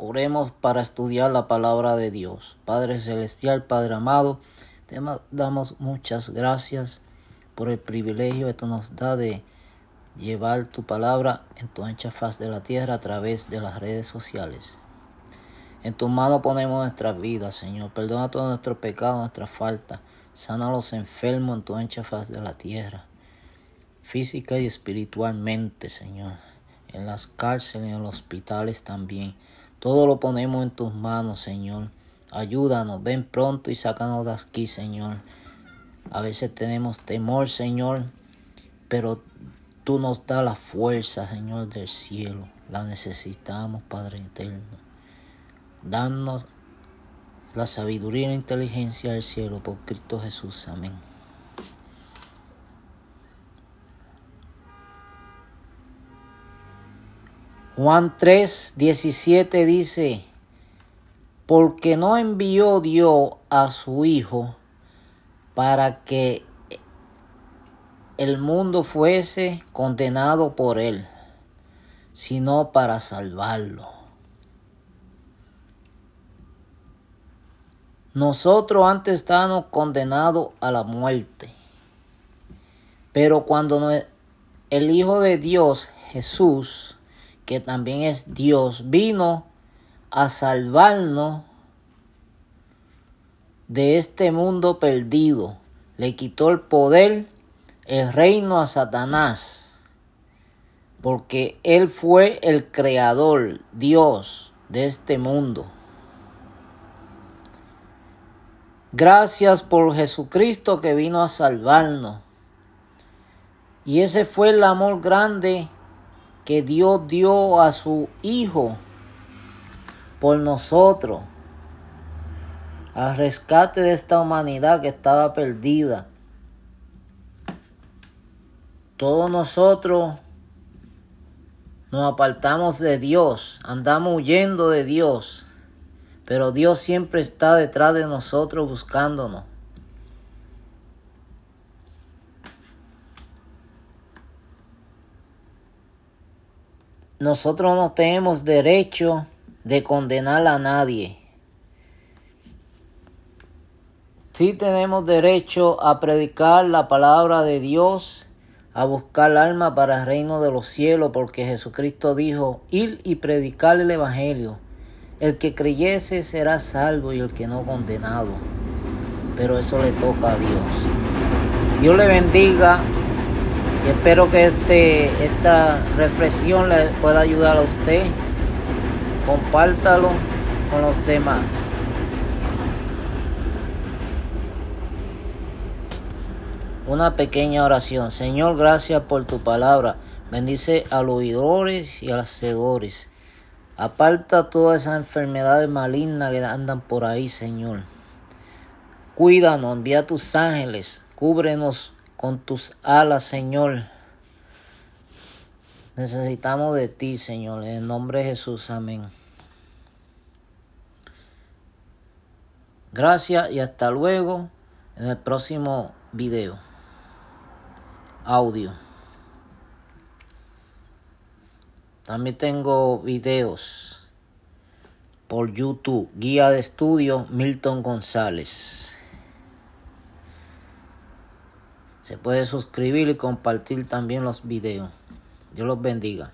Oremos para estudiar la palabra de Dios. Padre Celestial, Padre amado, te damos muchas gracias por el privilegio que tú nos da de llevar tu palabra en tu ancha faz de la tierra a través de las redes sociales. En tu mano ponemos nuestras vidas, Señor. Perdona todos nuestros pecados, nuestras faltas. Sana a los enfermos en tu ancha faz de la tierra, física y espiritualmente, Señor. En las cárceles, en los hospitales también. Todo lo ponemos en tus manos, Señor. Ayúdanos, ven pronto y sácanos de aquí, Señor. A veces tenemos temor, Señor, pero tú nos das la fuerza, Señor, del cielo. La necesitamos, Padre eterno. Danos la sabiduría y la inteligencia del cielo por Cristo Jesús. Amén. Juan 3, 17 dice, porque no envió Dios a su Hijo para que el mundo fuese condenado por él, sino para salvarlo. Nosotros antes estábamos condenados a la muerte. Pero cuando el Hijo de Dios, Jesús, que también es Dios, vino a salvarnos de este mundo perdido, le quitó el poder, el reino a Satanás, porque Él fue el creador, Dios de este mundo. Gracias por Jesucristo que vino a salvarnos. Y ese fue el amor grande que Dios dio a su Hijo por nosotros. Al rescate de esta humanidad que estaba perdida. Todos nosotros nos apartamos de Dios, andamos huyendo de Dios. Pero Dios siempre está detrás de nosotros buscándonos. Nosotros no tenemos derecho de condenar a nadie. Sí tenemos derecho a predicar la palabra de Dios, a buscar alma para el reino de los cielos, porque Jesucristo dijo, ir y predicar el Evangelio el que creyese será salvo y el que no condenado. Pero eso le toca a Dios. Dios le bendiga espero que este, esta reflexión le pueda ayudar a usted. Compártalo con los demás. Una pequeña oración. Señor, gracias por tu palabra. Bendice a los oidores y a los hacedores. Aparta todas esas enfermedades malignas que andan por ahí, Señor. Cuídanos, envía tus ángeles, cúbrenos con tus alas, Señor. Necesitamos de ti, Señor, en el nombre de Jesús, amén. Gracias y hasta luego en el próximo video. Audio. También tengo videos por YouTube. Guía de estudio Milton González. Se puede suscribir y compartir también los videos. Dios los bendiga.